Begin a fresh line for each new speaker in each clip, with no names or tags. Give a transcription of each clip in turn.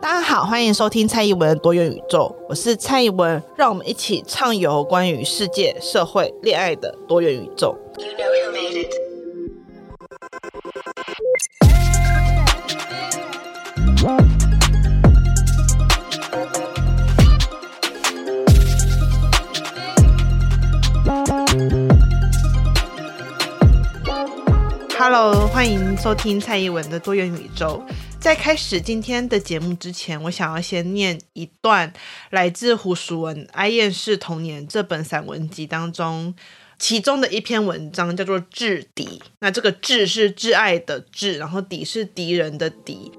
大家好，欢迎收听蔡宜文多元宇宙，我是蔡宜文，让我们一起畅游关于世界、社会、恋爱的多元宇宙。You know Hello，欢迎收听蔡宜文的多元宇宙。在开始今天的节目之前，我想要先念一段来自胡淑文《哀厌世童年》这本散文集当中其中的一篇文章，叫做《挚敌》。那这个“挚”是挚爱的“挚”，然后“敌”是敌人的“敌”。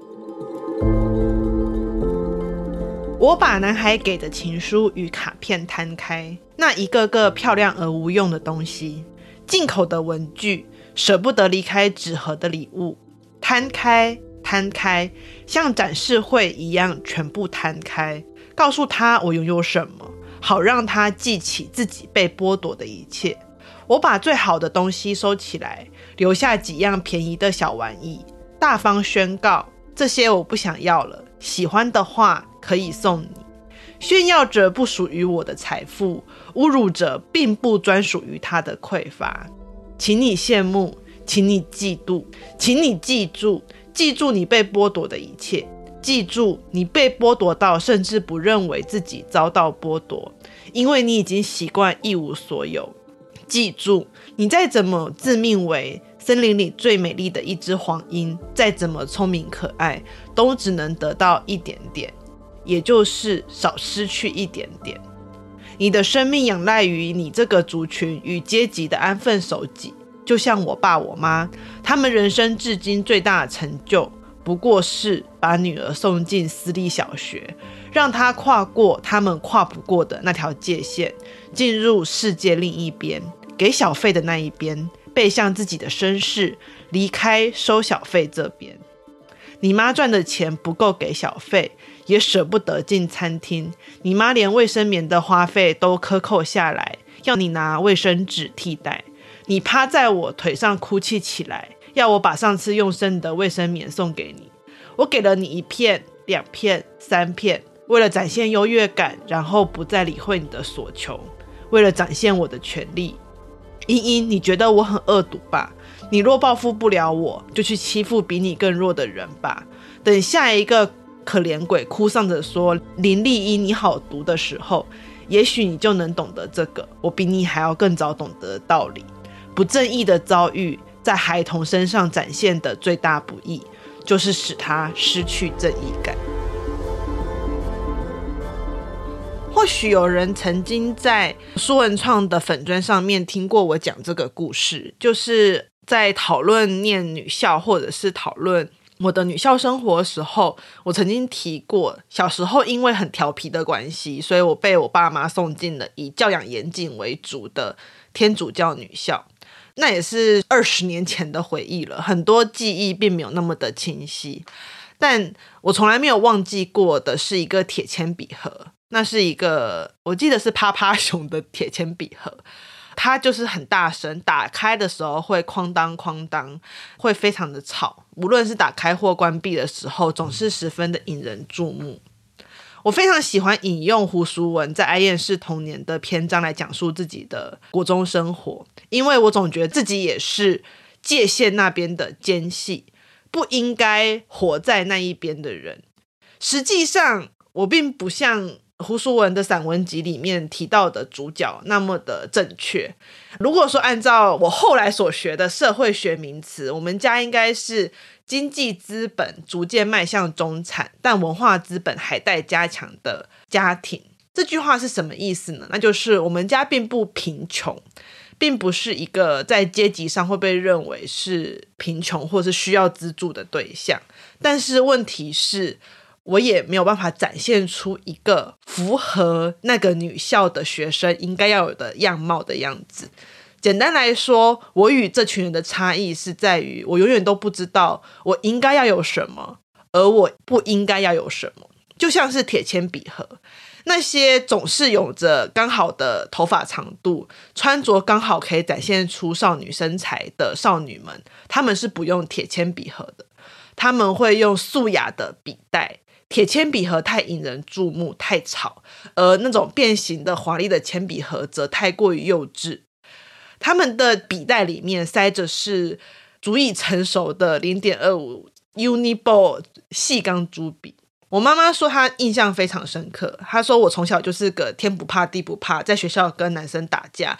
我把男孩给的情书与卡片摊开，那一个个漂亮而无用的东西，进口的文具，舍不得离开纸盒的礼物，摊开。摊开，像展示会一样，全部摊开，告诉他我拥有什么，好让他记起自己被剥夺的一切。我把最好的东西收起来，留下几样便宜的小玩意，大方宣告这些我不想要了。喜欢的话可以送你，炫耀着不属于我的财富，侮辱着并不专属于他的匮乏。请你羡慕，请你嫉妒，请你记住。记住你被剥夺的一切，记住你被剥夺到甚至不认为自己遭到剥夺，因为你已经习惯一无所有。记住，你再怎么自命为森林里最美丽的一只黄莺，再怎么聪明可爱，都只能得到一点点，也就是少失去一点点。你的生命仰赖于你这个族群与阶级的安分守己。就像我爸我妈，他们人生至今最大的成就，不过是把女儿送进私立小学，让她跨过他们跨不过的那条界限，进入世界另一边，给小费的那一边，背向自己的身世，离开收小费这边。你妈赚的钱不够给小费，也舍不得进餐厅，你妈连卫生棉的花费都克扣下来，要你拿卫生纸替代。你趴在我腿上哭泣起来，要我把上次用剩的卫生棉送给你。我给了你一片、两片、三片，为了展现优越感，然后不再理会你的所求，为了展现我的权利。茵茵，你觉得我很恶毒吧？你若报复不了我，就去欺负比你更弱的人吧。等下一个可怜鬼哭丧着说林丽茵你好毒的时候，也许你就能懂得这个我比你还要更早懂得道理。不正义的遭遇在孩童身上展现的最大不易，就是使他失去正义感。或许有人曾经在苏文创的粉砖上面听过我讲这个故事，就是在讨论念女校或者是讨论我的女校生活时候，我曾经提过，小时候因为很调皮的关系，所以我被我爸妈送进了以教养严谨为主的天主教女校。那也是二十年前的回忆了，很多记忆并没有那么的清晰，但我从来没有忘记过的是一个铁铅笔盒，那是一个我记得是趴趴熊的铁铅笔盒，它就是很大声，打开的时候会哐当哐当，会非常的吵，无论是打开或关闭的时候，总是十分的引人注目。我非常喜欢引用胡淑文在《哀厌世童年》的篇章来讲述自己的国中生活，因为我总觉得自己也是界限那边的奸细，不应该活在那一边的人。实际上，我并不像胡淑文的散文集里面提到的主角那么的正确。如果说按照我后来所学的社会学名词，我们家应该是。经济资本逐渐迈向中产，但文化资本还待加强的家庭。这句话是什么意思呢？那就是我们家并不贫穷，并不是一个在阶级上会被认为是贫穷或是需要资助的对象。但是问题是，我也没有办法展现出一个符合那个女校的学生应该要有的样貌的样子。简单来说，我与这群人的差异是在于，我永远都不知道我应该要有什么，而我不应该要有什么。就像是铁铅笔盒，那些总是有着刚好的头发长度、穿着刚好可以展现出少女身材的少女们，她们是不用铁铅笔盒的，她们会用素雅的笔袋，铁铅笔盒太引人注目，太吵；而那种变形的华丽的铅笔盒则太过于幼稚。他们的笔袋里面塞着是足以成熟的零点二五 Uniball 细钢珠笔。我妈妈说她印象非常深刻。她说我从小就是个天不怕地不怕，在学校跟男生打架，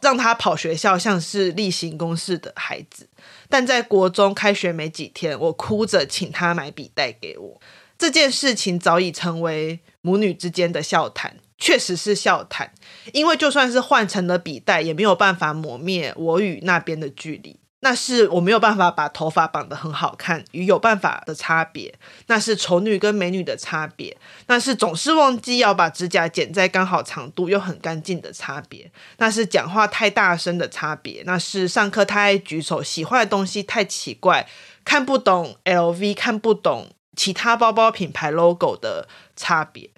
让她跑学校像是例行公事的孩子。但在国中开学没几天，我哭着请她买笔袋给我。这件事情早已成为母女之间的笑谈，确实是笑谈，因为就算是换成了笔袋，也没有办法抹灭我与那边的距离。那是我没有办法把头发绑得很好看与有办法的差别，那是丑女跟美女的差别，那是总是忘记要把指甲剪在刚好长度又很干净的差别，那是讲话太大声的差别，那是上课太爱举手，喜欢的东西太奇怪，看不懂 LV，看不懂其他包包品牌 logo 的差别。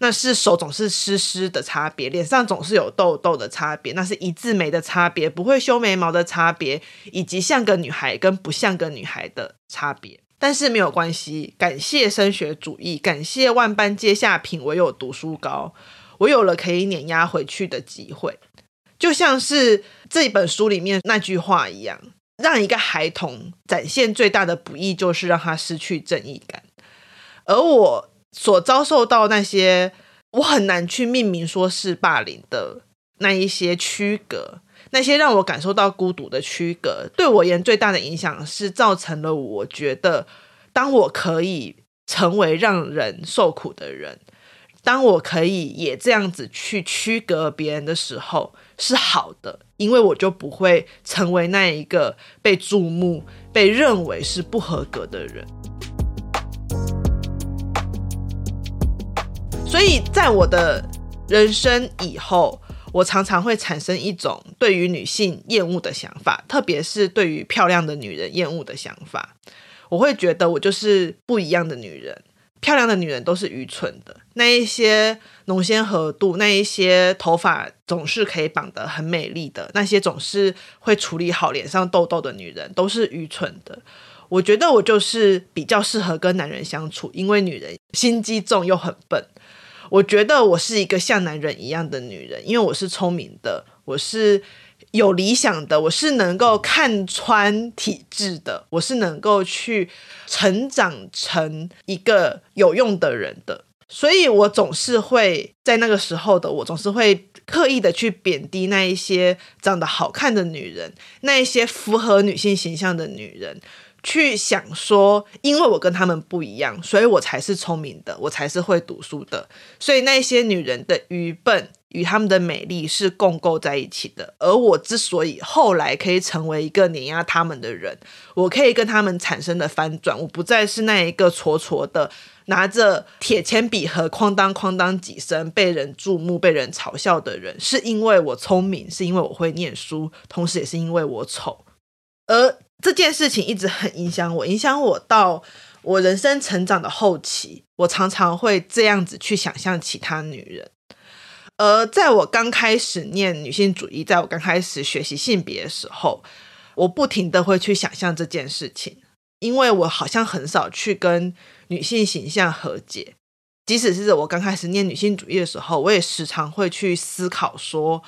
那是手总是湿湿的差别，脸上总是有痘痘的差别，那是一字眉的差别，不会修眉毛的差别，以及像个女孩跟不像个女孩的差别。但是没有关系，感谢升学主义，感谢万般皆下品，唯有读书高，我有了可以碾压回去的机会。就像是这本书里面那句话一样，让一个孩童展现最大的不易，就是让他失去正义感，而我。所遭受到那些我很难去命名说是霸凌的那一些区隔，那些让我感受到孤独的区隔，对我而言最大的影响是造成了我觉得，当我可以成为让人受苦的人，当我可以也这样子去区隔别人的时候是好的，因为我就不会成为那一个被注目、被认为是不合格的人。所以在我的人生以后，我常常会产生一种对于女性厌恶的想法，特别是对于漂亮的女人厌恶的想法。我会觉得我就是不一样的女人，漂亮的女人都是愚蠢的。那一些浓鲜合度，那一些头发总是可以绑得很美丽的，那些总是会处理好脸上痘痘的女人，都是愚蠢的。我觉得我就是比较适合跟男人相处，因为女人心机重又很笨。我觉得我是一个像男人一样的女人，因为我是聪明的，我是有理想的，我是能够看穿体制的，我是能够去成长成一个有用的人的。所以我总是会在那个时候的我，总是会刻意的去贬低那一些长得好看的女人，那一些符合女性形象的女人。去想说，因为我跟他们不一样，所以我才是聪明的，我才是会读书的。所以那些女人的愚笨与她们的美丽是共构在一起的。而我之所以后来可以成为一个碾压他们的人，我可以跟他们产生的翻转，我不再是那一个挫挫的拿着铁铅笔盒哐当哐当几声被人注目、被人嘲笑的人，是因为我聪明，是因为我会念书，同时也是因为我丑。而这件事情一直很影响我，影响我到我人生成长的后期，我常常会这样子去想象其他女人。而在我刚开始念女性主义，在我刚开始学习性别的时候，我不停的会去想象这件事情，因为我好像很少去跟女性形象和解。即使是我刚开始念女性主义的时候，我也时常会去思考说，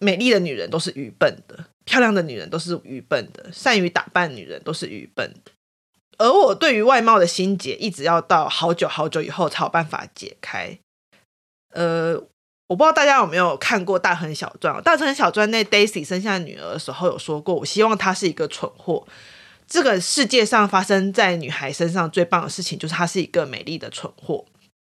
美丽的女人都是愚笨的。漂亮的女人都是愚笨的，善于打扮女人都是愚笨的。而我对于外貌的心结，一直要到好久好久以后才有办法解开。呃，我不知道大家有没有看过《大亨小传》。《大亨小传》那 Daisy 生下女儿的时候有说过，我希望她是一个蠢货。这个世界上发生在女孩身上最棒的事情，就是她是一个美丽的蠢货。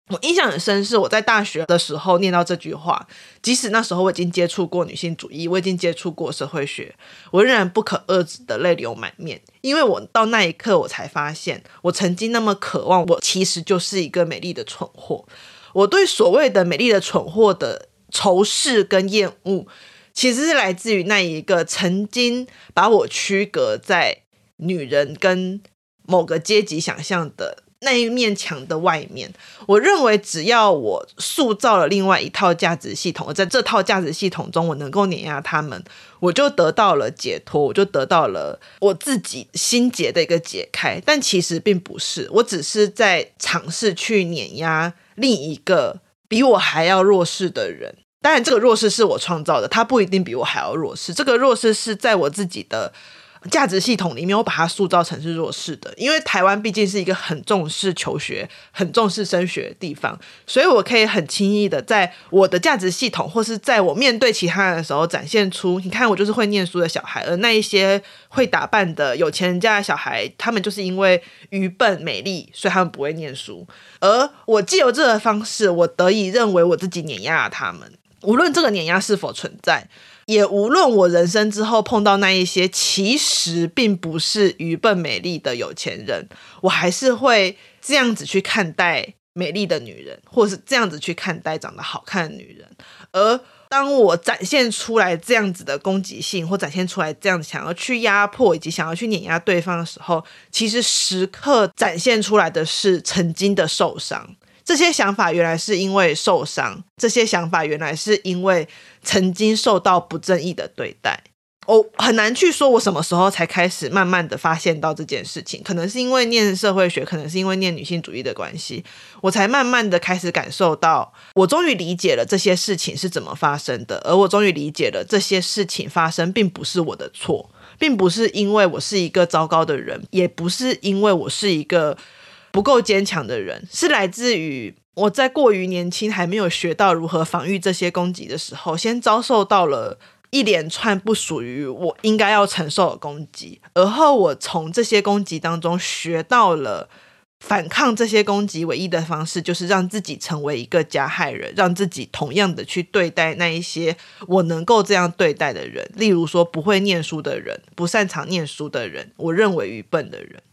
我印象很深，是我在大学的时候念到这句话。即使那时候我已经接触过女性主义，我已经接触过社会学，我仍然不可遏制的泪流满面。因为我到那一刻，我才发现，我曾经那么渴望，我其实就是一个美丽的蠢货。我对所谓的美丽的蠢货的仇视跟厌恶，其实是来自于那一个曾经把我区隔在女人跟某个阶级想象的。那一面墙的外面。我认为，只要我塑造了另外一套价值系统，而在这套价值系统中，我能够碾压他们，我就得到了解脱，我就得到了我自己心结的一个解开。但其实并不是，我只是在尝试去碾压另一个比我还要弱势的人。当然，这个弱势是我创造的，他不一定比我还要弱势。这个弱势是在我自己的。价值系统里面，我把它塑造成是弱势的，因为台湾毕竟是一个很重视求学、很重视升学的地方，所以我可以很轻易的在我的价值系统，或是在我面对其他人的时候，展现出，你看我就是会念书的小孩，而那一些会打扮的有钱人家的小孩，他们就是因为愚笨美丽，所以他们不会念书，而我借由这个方式，我得以认为我自己碾压了他们，无论这个碾压是否存在。也无论我人生之后碰到那一些其实并不是愚笨美丽的有钱人，我还是会这样子去看待美丽的女人，或是这样子去看待长得好看的女人。而当我展现出来这样子的攻击性，或展现出来这样子想要去压迫以及想要去碾压对方的时候，其实时刻展现出来的是曾经的受伤。这些想法原来是因为受伤，这些想法原来是因为曾经受到不正义的对待。我很难去说，我什么时候才开始慢慢的发现到这件事情。可能是因为念社会学，可能是因为念女性主义的关系，我才慢慢的开始感受到，我终于理解了这些事情是怎么发生的，而我终于理解了这些事情发生并不是我的错，并不是因为我是一个糟糕的人，也不是因为我是一个。不够坚强的人，是来自于我在过于年轻，还没有学到如何防御这些攻击的时候，先遭受到了一连串不属于我应该要承受的攻击，而后我从这些攻击当中学到了反抗这些攻击唯一的方式，就是让自己成为一个加害人，让自己同样的去对待那一些我能够这样对待的人，例如说不会念书的人，不擅长念书的人，我认为愚笨的人，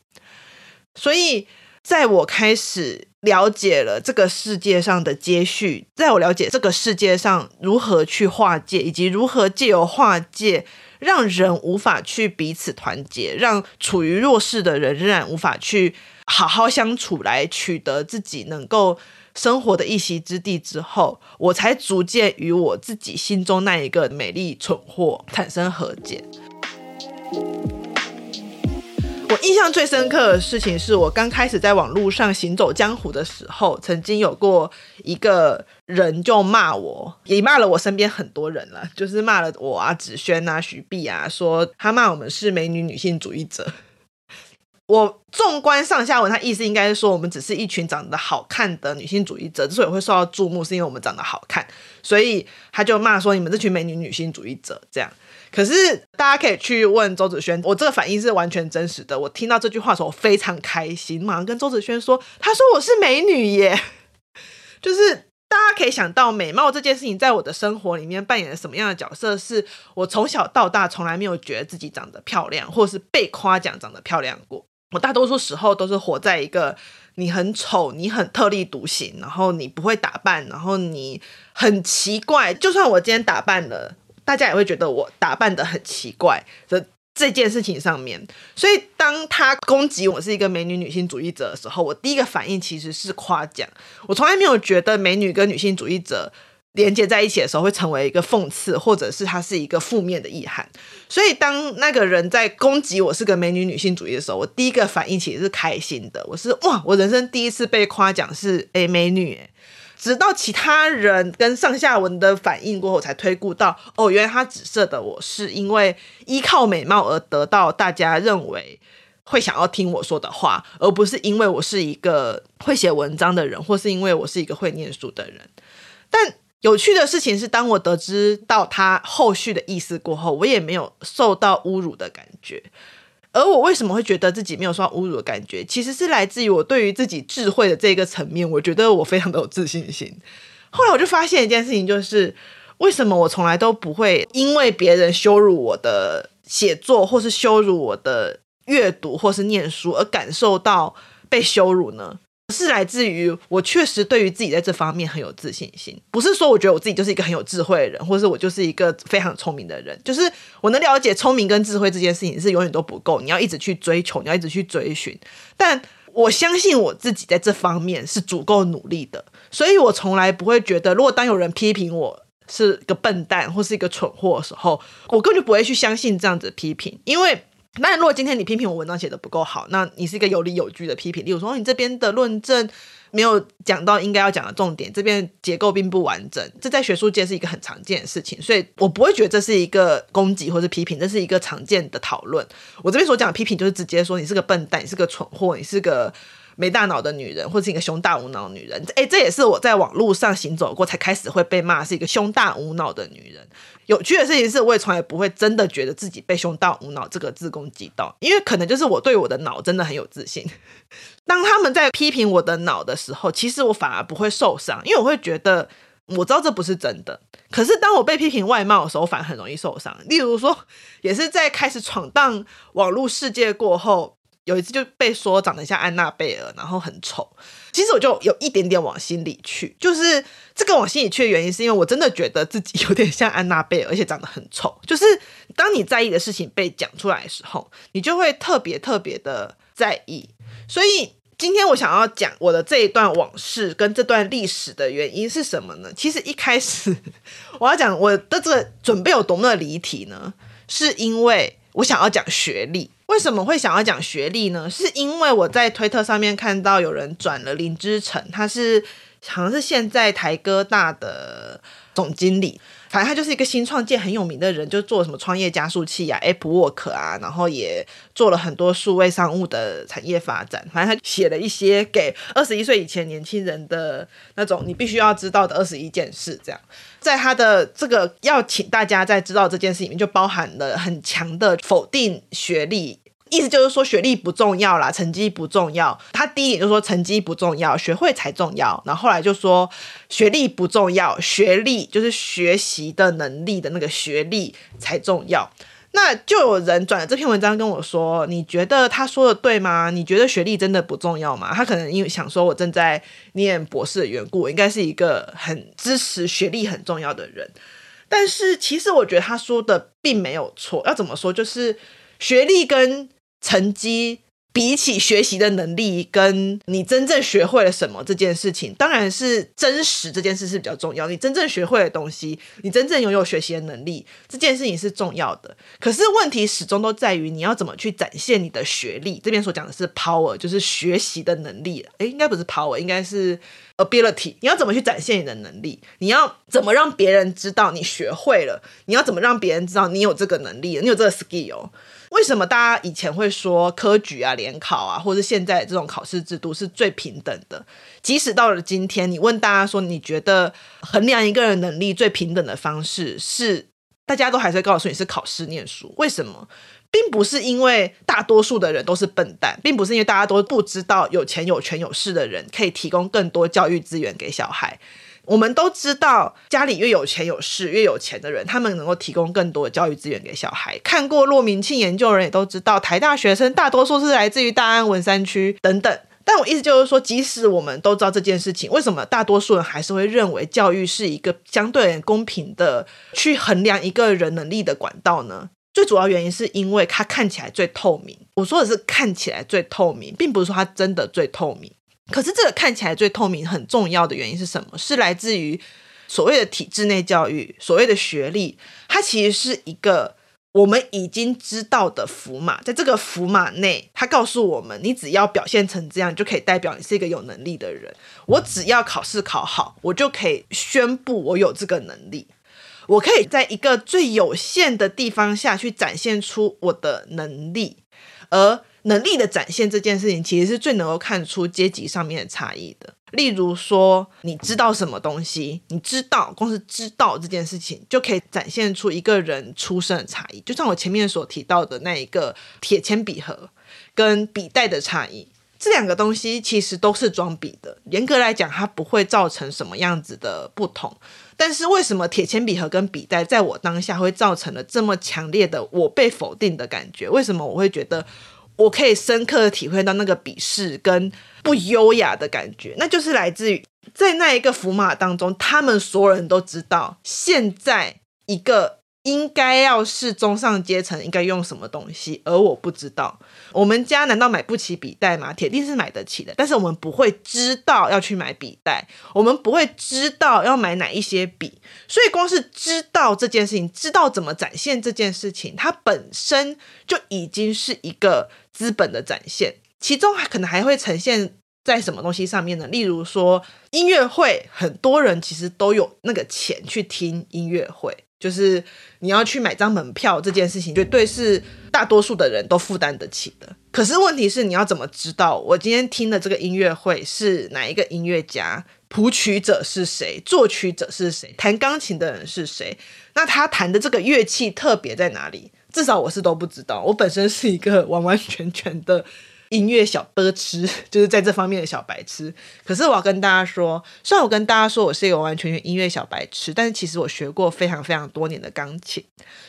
所以。在我开始了解了这个世界上的接续，在我了解这个世界上如何去划界，以及如何借由划界让人无法去彼此团结，让处于弱势的人仍然无法去好好相处，来取得自己能够生活的一席之地之后，我才逐渐与我自己心中那一个美丽蠢货产生和解。我印象最深刻的事情是我刚开始在网络上行走江湖的时候，曾经有过一个人就骂我，也骂了我身边很多人了，就是骂了我啊、子萱啊、徐碧啊，说他骂我们是美女女性主义者。我纵观上下文，他意思应该是说我们只是一群长得好看的女性主义者，之所以会受到注目，是因为我们长得好看，所以他就骂说你们这群美女女性主义者这样。可是大家可以去问周子轩，我这个反应是完全真实的。我听到这句话的时候，我非常开心，马上跟周子轩说：“他说我是美女耶。”就是大家可以想到，美貌这件事情在我的生活里面扮演了什么样的角色？是我从小到大从来没有觉得自己长得漂亮，或是被夸奖长得漂亮过。我大多数时候都是活在一个你很丑、你很特立独行，然后你不会打扮，然后你很奇怪。就算我今天打扮了。大家也会觉得我打扮得很奇怪的这件事情上面，所以当他攻击我是一个美女女性主义者的时候，我第一个反应其实是夸奖。我从来没有觉得美女跟女性主义者连接在一起的时候会成为一个讽刺，或者是它是一个负面的意涵。所以当那个人在攻击我是个美女女性主义的时候，我第一个反应其实是开心的。我是哇，我人生第一次被夸奖是诶美女。直到其他人跟上下文的反应过后，才推估到哦，原来他指涉的我是因为依靠美貌而得到大家认为会想要听我说的话，而不是因为我是一个会写文章的人，或是因为我是一个会念书的人。但有趣的事情是，当我得知到他后续的意思过后，我也没有受到侮辱的感觉。而我为什么会觉得自己没有受到侮辱的感觉？其实是来自于我对于自己智慧的这个层面，我觉得我非常的有自信心。后来我就发现一件事情，就是为什么我从来都不会因为别人羞辱我的写作，或是羞辱我的阅读，或是念书而感受到被羞辱呢？是来自于我确实对于自己在这方面很有自信心，不是说我觉得我自己就是一个很有智慧的人，或者是我就是一个非常聪明的人，就是我能了解聪明跟智慧这件事情是永远都不够，你要一直去追求，你要一直去追寻。但我相信我自己在这方面是足够努力的，所以我从来不会觉得，如果当有人批评我是个笨蛋或是一个蠢货的时候，我根本就不会去相信这样子的批评，因为。那如果今天你批评我文章写的不够好，那你是一个有理有据的批评。例如说，你这边的论证没有讲到应该要讲的重点，这边结构并不完整，这在学术界是一个很常见的事情，所以我不会觉得这是一个攻击或是批评，这是一个常见的讨论。我这边所讲的批评就是直接说你是个笨蛋，你是个蠢货，你是个。没大脑的女人，或者是一个胸大无脑女人，诶，这也是我在网络上行走过才开始会被骂是一个胸大无脑的女人。有趣的事情是，我也从来不会真的觉得自己被“胸大无脑”这个字攻击到，因为可能就是我对我的脑真的很有自信。当他们在批评我的脑的时候，其实我反而不会受伤，因为我会觉得我知道这不是真的。可是当我被批评外貌的时候，反而很容易受伤。例如说，也是在开始闯荡网络世界过后。有一次就被说长得像安娜贝尔，然后很丑。其实我就有一点点往心里去，就是这个往心里去的原因，是因为我真的觉得自己有点像安娜贝尔，而且长得很丑。就是当你在意的事情被讲出来的时候，你就会特别特别的在意。所以今天我想要讲我的这一段往事跟这段历史的原因是什么呢？其实一开始我要讲我的这个准备有多么的离题呢？是因为我想要讲学历。为什么会想要讲学历呢？是因为我在推特上面看到有人转了林之晨，他是好像是现在台哥大的总经理，反正他就是一个新创界很有名的人，就做什么创业加速器啊、AppWork 啊，然后也做了很多数位商务的产业发展。反正他写了一些给二十一岁以前年轻人的那种你必须要知道的二十一件事，这样。在他的这个要请大家在知道这件事里面，就包含了很强的否定学历，意思就是说学历不重要啦，成绩不重要。他第一点就说成绩不重要，学会才重要。然后后来就说学历不重要，学历就是学习的能力的那个学历才重要。那就有人转了这篇文章跟我说：“你觉得他说的对吗？你觉得学历真的不重要吗？”他可能因为想说我正在念博士的缘故，我应该是一个很支持学历很重要的人。但是其实我觉得他说的并没有错。要怎么说？就是学历跟成绩。比起学习的能力，跟你真正学会了什么这件事情，当然是真实这件事是比较重要。你真正学会的东西，你真正拥有学习的能力，这件事情是重要的。可是问题始终都在于你要怎么去展现你的学历。这边所讲的是 power，就是学习的能力。诶，应该不是 power，应该是 ability。你要怎么去展现你的能力？你要怎么让别人知道你学会了？你要怎么让别人知道你有这个能力？你有这个 skill？为什么大家以前会说科举啊、联考啊，或者现在这种考试制度是最平等的？即使到了今天，你问大家说，你觉得衡量一个人能力最平等的方式是？大家都还是告诉你是考试念书。为什么？并不是因为大多数的人都是笨蛋，并不是因为大家都不知道有钱有权有势的人可以提供更多教育资源给小孩。我们都知道，家里越有钱有势、越有钱的人，他们能够提供更多的教育资源给小孩。看过骆明庆研究的人也都知道，台大学生大多数是来自于大安文山区等等。但我意思就是说，即使我们都知道这件事情，为什么大多数人还是会认为教育是一个相对公平的去衡量一个人能力的管道呢？最主要原因是因为它看起来最透明。我说的是看起来最透明，并不是说它真的最透明。可是这个看起来最透明很重要的原因是什么？是来自于所谓的体制内教育，所谓的学历，它其实是一个我们已经知道的符码，在这个符码内，它告诉我们，你只要表现成这样，就可以代表你是一个有能力的人。我只要考试考好，我就可以宣布我有这个能力，我可以在一个最有限的地方下去展现出我的能力，而。能力的展现这件事情，其实是最能够看出阶级上面的差异的。例如说，你知道什么东西，你知道，光是知道这件事情，就可以展现出一个人出身的差异。就像我前面所提到的那一个铁铅笔盒跟笔袋的差异，这两个东西其实都是装笔的。严格来讲，它不会造成什么样子的不同。但是为什么铁铅笔盒跟笔袋在我当下会造成了这么强烈的我被否定的感觉？为什么我会觉得？我可以深刻的体会到那个鄙视跟不优雅的感觉，那就是来自于在那一个福马当中，他们所有人都知道，现在一个应该要是中上阶层应该用什么东西，而我不知道。我们家难道买不起笔袋吗？铁定是买得起的，但是我们不会知道要去买笔袋，我们不会知道要买哪一些笔，所以光是知道这件事情，知道怎么展现这件事情，它本身就已经是一个资本的展现，其中还可能还会呈现在什么东西上面呢？例如说音乐会，很多人其实都有那个钱去听音乐会。就是你要去买张门票这件事情，绝对是大多数的人都负担得起的。可是问题是，你要怎么知道我今天听的这个音乐会是哪一个音乐家？谱曲者是谁？作曲者是谁？弹钢琴的人是谁？那他弹的这个乐器特别在哪里？至少我是都不知道。我本身是一个完完全全的。音乐小白痴，就是在这方面的小白痴。可是我要跟大家说，虽然我跟大家说我是一个完完全全音乐小白痴，但是其实我学过非常非常多年的钢琴，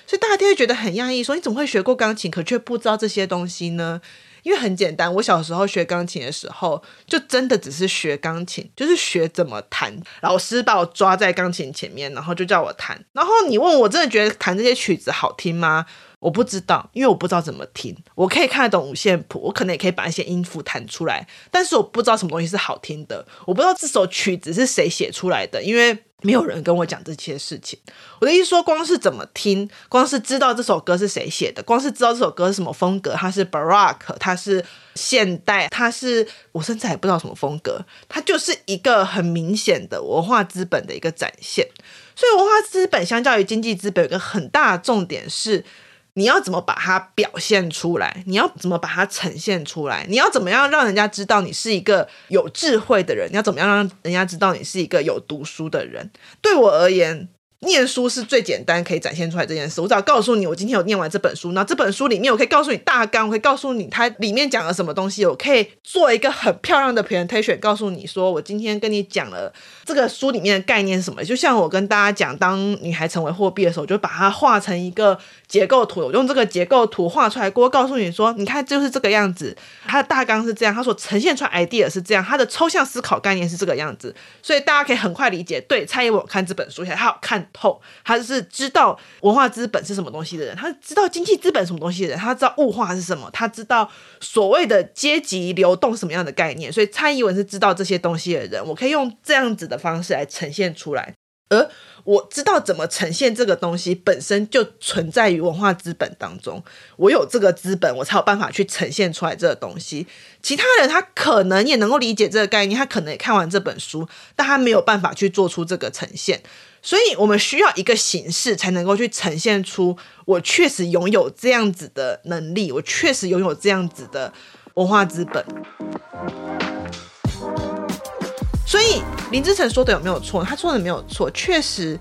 所以大家就会觉得很讶异，说你怎么会学过钢琴，可却不知道这些东西呢？因为很简单，我小时候学钢琴的时候，就真的只是学钢琴，就是学怎么弹。老师把我抓在钢琴前面，然后就叫我弹。然后你问我，真的觉得弹这些曲子好听吗？我不知道，因为我不知道怎么听。我可以看得懂五线谱，我可能也可以把一些音符弹出来，但是我不知道什么东西是好听的。我不知道这首曲子是谁写出来的，因为没有人跟我讲这些事情。我的意思说，光是怎么听，光是知道这首歌是谁写的，光是知道这首歌是什么风格，它是 Baroque，它是现代，它是我甚至还不知道什么风格，它就是一个很明显的文化资本的一个展现。所以，文化资本相较于经济资本，有个很大的重点是。你要怎么把它表现出来？你要怎么把它呈现出来？你要怎么样让人家知道你是一个有智慧的人？你要怎么样让人家知道你是一个有读书的人？对我而言。念书是最简单可以展现出来这件事。我只要告诉你，我今天有念完这本书，那这本书里面我可以告诉你大纲，我可以告诉你它里面讲了什么东西，我可以做一个很漂亮的 presentation，告诉你说我今天跟你讲了这个书里面的概念是什么。就像我跟大家讲，当女孩成为货币的时候，就把它画成一个结构图，我用这个结构图画出来过，告诉你说，你看就是这个样子，它的大纲是这样，它所呈现出来 idea 是这样，它的抽象思考概念是这个样子，所以大家可以很快理解。对，蔡英文看这本书，它好看。透，他是知道文化资本是什么东西的人，他知道经济资本什么东西的人，他知道物化是什么，他知道所谓的阶级流动什么样的概念，所以蔡英文是知道这些东西的人，我可以用这样子的方式来呈现出来，而。我知道怎么呈现这个东西，本身就存在于文化资本当中。我有这个资本，我才有办法去呈现出来这个东西。其他人他可能也能够理解这个概念，他可能也看完这本书，但他没有办法去做出这个呈现。所以我们需要一个形式，才能够去呈现出我确实拥有这样子的能力，我确实拥有这样子的文化资本。所以林志成说的有没有错？他说的没有错，确实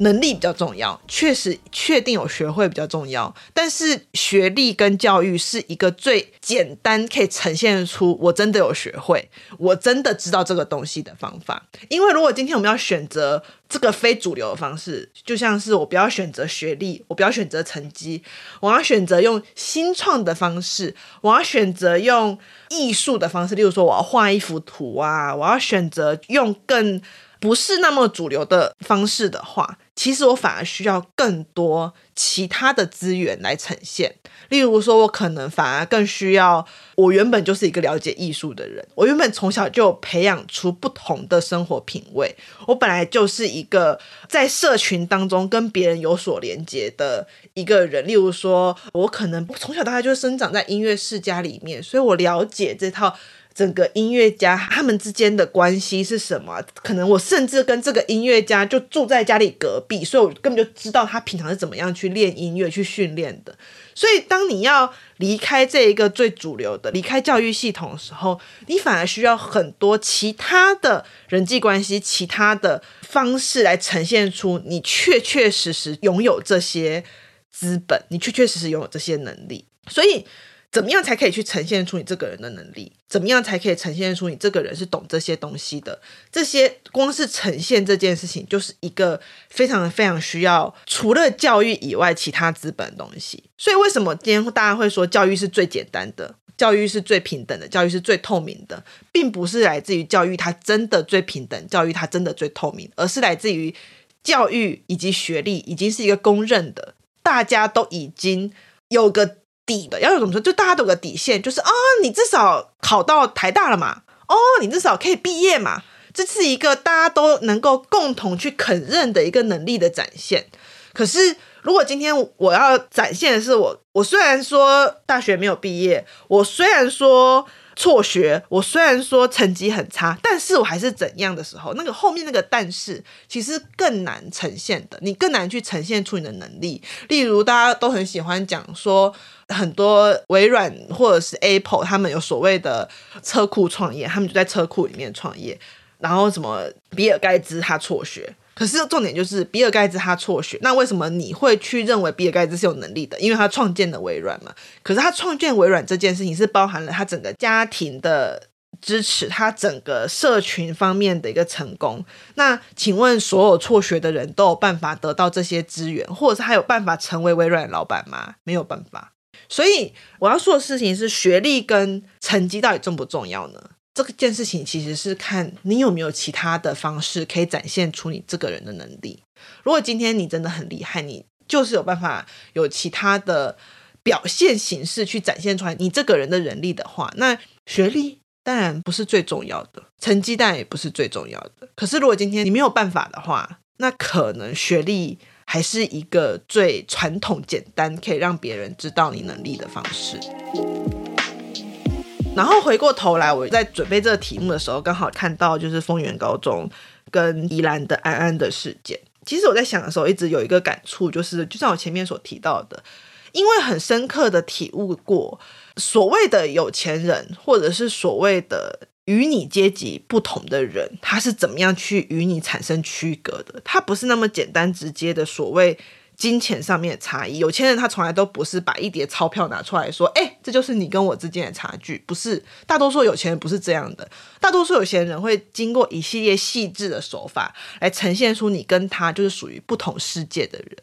能力比较重要，确实确定有学会比较重要。但是学历跟教育是一个最简单可以呈现出我真的有学会，我真的知道这个东西的方法。因为如果今天我们要选择这个非主流的方式，就像是我不要选择学历，我不要选择成绩，我要选择用新创的方式，我要选择用。艺术的方式，例如说我要画一幅图啊，我要选择用更不是那么主流的方式的话，其实我反而需要更多其他的资源来呈现。例如说，我可能反而更需要，我原本就是一个了解艺术的人，我原本从小就培养出不同的生活品味，我本来就是一个在社群当中跟别人有所连接的一个人。例如说，我可能从小到大就生长在音乐世家里面，所以我了解这套。整个音乐家他们之间的关系是什么？可能我甚至跟这个音乐家就住在家里隔壁，所以我根本就知道他平常是怎么样去练音乐、去训练的。所以，当你要离开这一个最主流的、离开教育系统的时候，你反而需要很多其他的人际关系、其他的方式来呈现出你确确实实拥有这些资本，你确确实实拥有这些能力。所以。怎么样才可以去呈现出你这个人的能力？怎么样才可以呈现出你这个人是懂这些东西的？这些光是呈现这件事情，就是一个非常非常需要除了教育以外其他资本的东西。所以为什么今天大家会说教育是最简单的，教育是最平等的，教育是最透明的，并不是来自于教育它真的最平等，教育它真的最透明，而是来自于教育以及学历已经是一个公认的，大家都已经有个底的。要怎么说？就大家都有个底线，就是啊、你至少考到台大了嘛，哦，你至少可以毕业嘛。这是一个大家都能够共同去肯认的一个能力的展现。可是，如果今天我要展现的是我，我虽然说大学没有毕业，我虽然说辍学，我虽然说成绩很差，但是我还是怎样的时候，那个后面那个但是，其实更难呈现的，你更难去呈现出你的能力。例如，大家都很喜欢讲说，很多微软或者是 Apple，他们有所谓的车库创业，他们就在车库里面创业。然后什么比尔盖茨他辍学，可是重点就是比尔盖茨他辍学，那为什么你会去认为比尔盖茨是有能力的？因为他创建了微软嘛。可是他创建微软这件事情是包含了他整个家庭的支持，他整个社群方面的一个成功。那请问所有辍学的人都有办法得到这些资源，或者是他有办法成为微软的老板吗？没有办法。所以我要说的事情是，学历跟成绩到底重不重要呢？这件事情其实是看你有没有其他的方式可以展现出你这个人的能力。如果今天你真的很厉害，你就是有办法有其他的表现形式去展现出来你这个人的能力的话，那学历当然不是最重要的，成绩当然也不是最重要的。可是如果今天你没有办法的话，那可能学历还是一个最传统、简单可以让别人知道你能力的方式。然后回过头来，我在准备这个题目的时候，刚好看到就是丰原高中跟宜兰的安安的事件。其实我在想的时候，一直有一个感触，就是就像我前面所提到的，因为很深刻的体悟过，所谓的有钱人，或者是所谓的与你阶级不同的人，他是怎么样去与你产生区隔的？他不是那么简单直接的所谓。金钱上面的差异，有钱人他从来都不是把一叠钞票拿出来说，哎，这就是你跟我之间的差距，不是。大多数有钱人不是这样的，大多数有钱人会经过一系列细致的手法来呈现出你跟他就是属于不同世界的人。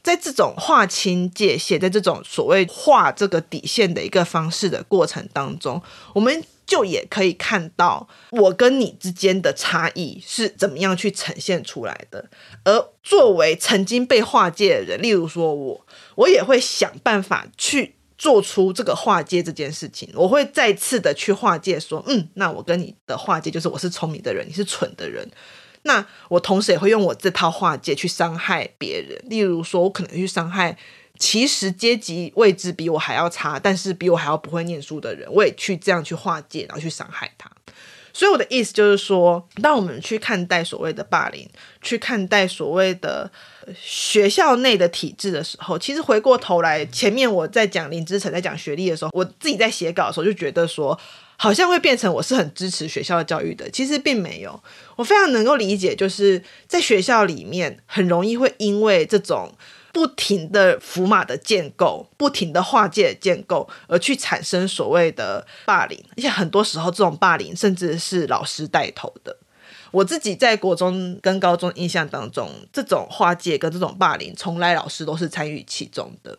在这种划清界限，在这种所谓划这个底线的一个方式的过程当中，我们。就也可以看到我跟你之间的差异是怎么样去呈现出来的。而作为曾经被划界的人，例如说我，我也会想办法去做出这个划界这件事情。我会再次的去划界，说，嗯，那我跟你的划界就是我是聪明的人，你是蠢的人。那我同时也会用我这套划界去伤害别人。例如说，我可能去伤害。其实阶级位置比我还要差，但是比我还要不会念书的人，我也去这样去划界，然后去伤害他。所以我的意思就是说，当我们去看待所谓的霸凌，去看待所谓的学校内的体制的时候，其实回过头来，前面我在讲林之晨在讲学历的时候，我自己在写稿的时候就觉得说，好像会变成我是很支持学校的教育的，其实并没有。我非常能够理解，就是在学校里面很容易会因为这种。不停的符码的建构，不停的划界建构，而去产生所谓的霸凌，而且很多时候这种霸凌甚至是老师带头的。我自己在国中跟高中印象当中，这种划界跟这种霸凌，从来老师都是参与其中的，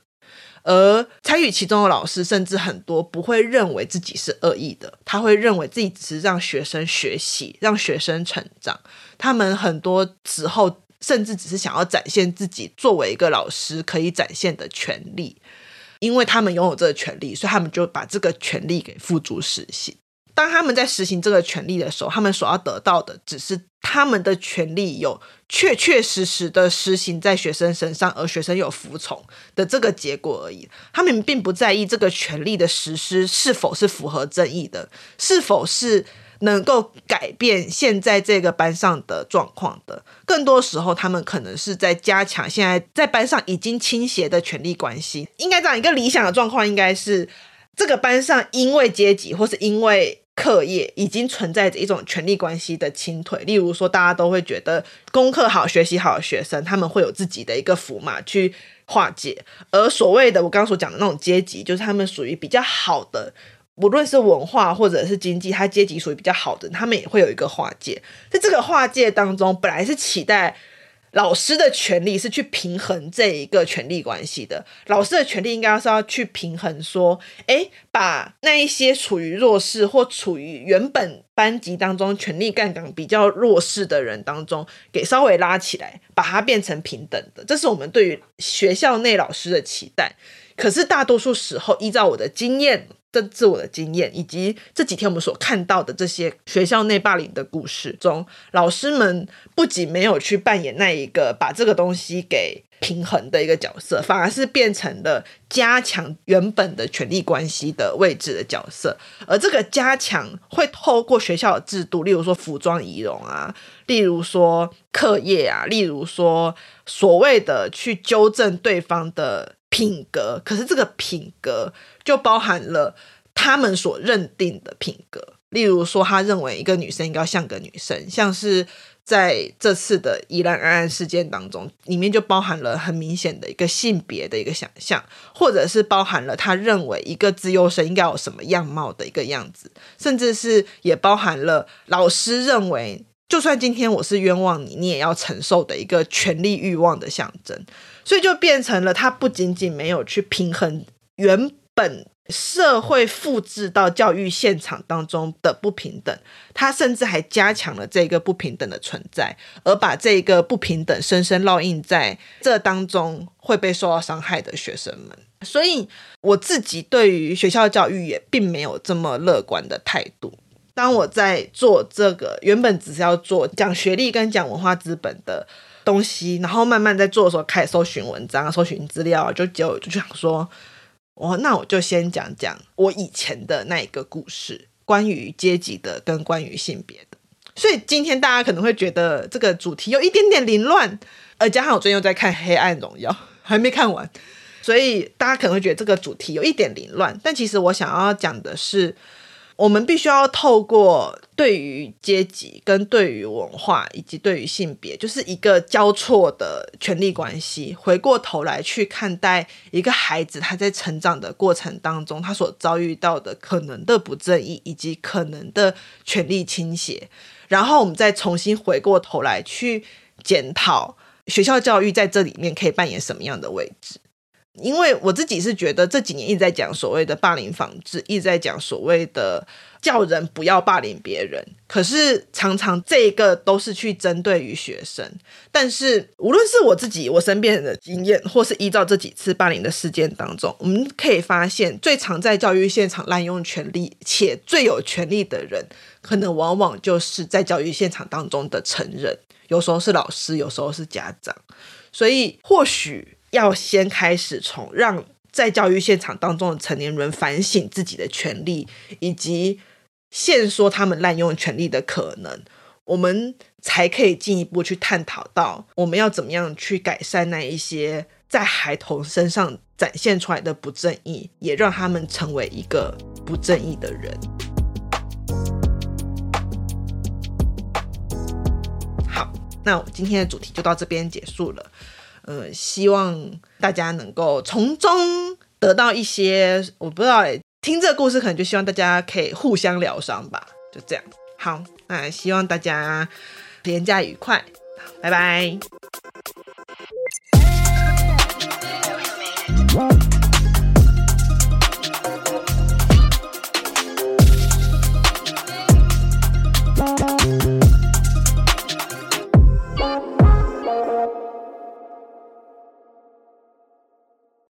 而参与其中的老师，甚至很多不会认为自己是恶意的，他会认为自己只是让学生学习，让学生成长。他们很多时候。甚至只是想要展现自己作为一个老师可以展现的权利，因为他们拥有这个权利，所以他们就把这个权利给付诸实行。当他们在实行这个权利的时候，他们所要得到的只是他们的权利有确确实实的实行在学生身上，而学生有服从的这个结果而已。他们并不在意这个权利的实施是否是符合正义的，是否是。能够改变现在这个班上的状况的，更多时候，他们可能是在加强现在在班上已经倾斜的权力关系。应该这样一个理想的状况，应该是这个班上因为阶级或是因为课业已经存在着一种权力关系的倾退。例如说，大家都会觉得功课好、学习好的学生，他们会有自己的一个符码去化解，而所谓的我刚刚所讲的那种阶级，就是他们属于比较好的。不论是文化或者是经济，他阶级属于比较好的，他们也会有一个划界。在这个划界当中，本来是期待老师的权利是去平衡这一个权力关系的。老师的权利应该是要去平衡，说，诶，把那一些处于弱势或处于原本班级当中权力杠杆比较弱势的人当中，给稍微拉起来，把它变成平等的。这是我们对于学校内老师的期待。可是大多数时候，依照我的经验。这自我的经验，以及这几天我们所看到的这些学校内霸凌的故事中，老师们不仅没有去扮演那一个把这个东西给平衡的一个角色，反而是变成了加强原本的权力关系的位置的角色。而这个加强会透过学校的制度，例如说服装仪容啊，例如说课业啊，例如说所谓的去纠正对方的。品格，可是这个品格就包含了他们所认定的品格。例如说，他认为一个女生应该像个女生，像是在这次的宜兰安安事件当中，里面就包含了很明显的一个性别的一个想象，或者是包含了他认为一个资优生应该有什么样貌的一个样子，甚至是也包含了老师认为，就算今天我是冤枉你，你也要承受的一个权力欲望的象征。所以就变成了，他不仅仅没有去平衡原本社会复制到教育现场当中的不平等，他甚至还加强了这个不平等的存在，而把这个不平等深深烙印在这当中会被受到伤害的学生们。所以我自己对于学校教育也并没有这么乐观的态度。当我在做这个原本只是要做讲学历跟讲文化资本的。东西，然后慢慢在做的时候开始搜寻文章、搜寻资料，就就就想说，哦，那我就先讲讲我以前的那一个故事，关于阶级的跟关于性别的。所以今天大家可能会觉得这个主题有一点点凌乱，而加上我最近又在看《黑暗荣耀》，还没看完，所以大家可能会觉得这个主题有一点凌乱。但其实我想要讲的是。我们必须要透过对于阶级、跟对于文化以及对于性别，就是一个交错的权力关系，回过头来去看待一个孩子他在成长的过程当中，他所遭遇到的可能的不正义以及可能的权力倾斜，然后我们再重新回过头来去检讨学校教育在这里面可以扮演什么样的位置。因为我自己是觉得这几年一直在讲所谓的霸凌防治，一直在讲所谓的叫人不要霸凌别人，可是常常这个都是去针对于学生。但是无论是我自己、我身边人的经验，或是依照这几次霸凌的事件当中，我们可以发现，最常在教育现场滥用权力且最有权力的人，可能往往就是在教育现场当中的成人，有时候是老师，有时候是家长。所以或许。要先开始从让在教育现场当中的成年人反省自己的权利，以及限缩他们滥用权利的可能，我们才可以进一步去探讨到我们要怎么样去改善那一些在孩童身上展现出来的不正义，也让他们成为一个不正义的人。好，那今天的主题就到这边结束了。呃，希望大家能够从中得到一些，我不知道听这个故事可能就希望大家可以互相疗伤吧，就这样。好，那希望大家廉价愉快，拜拜。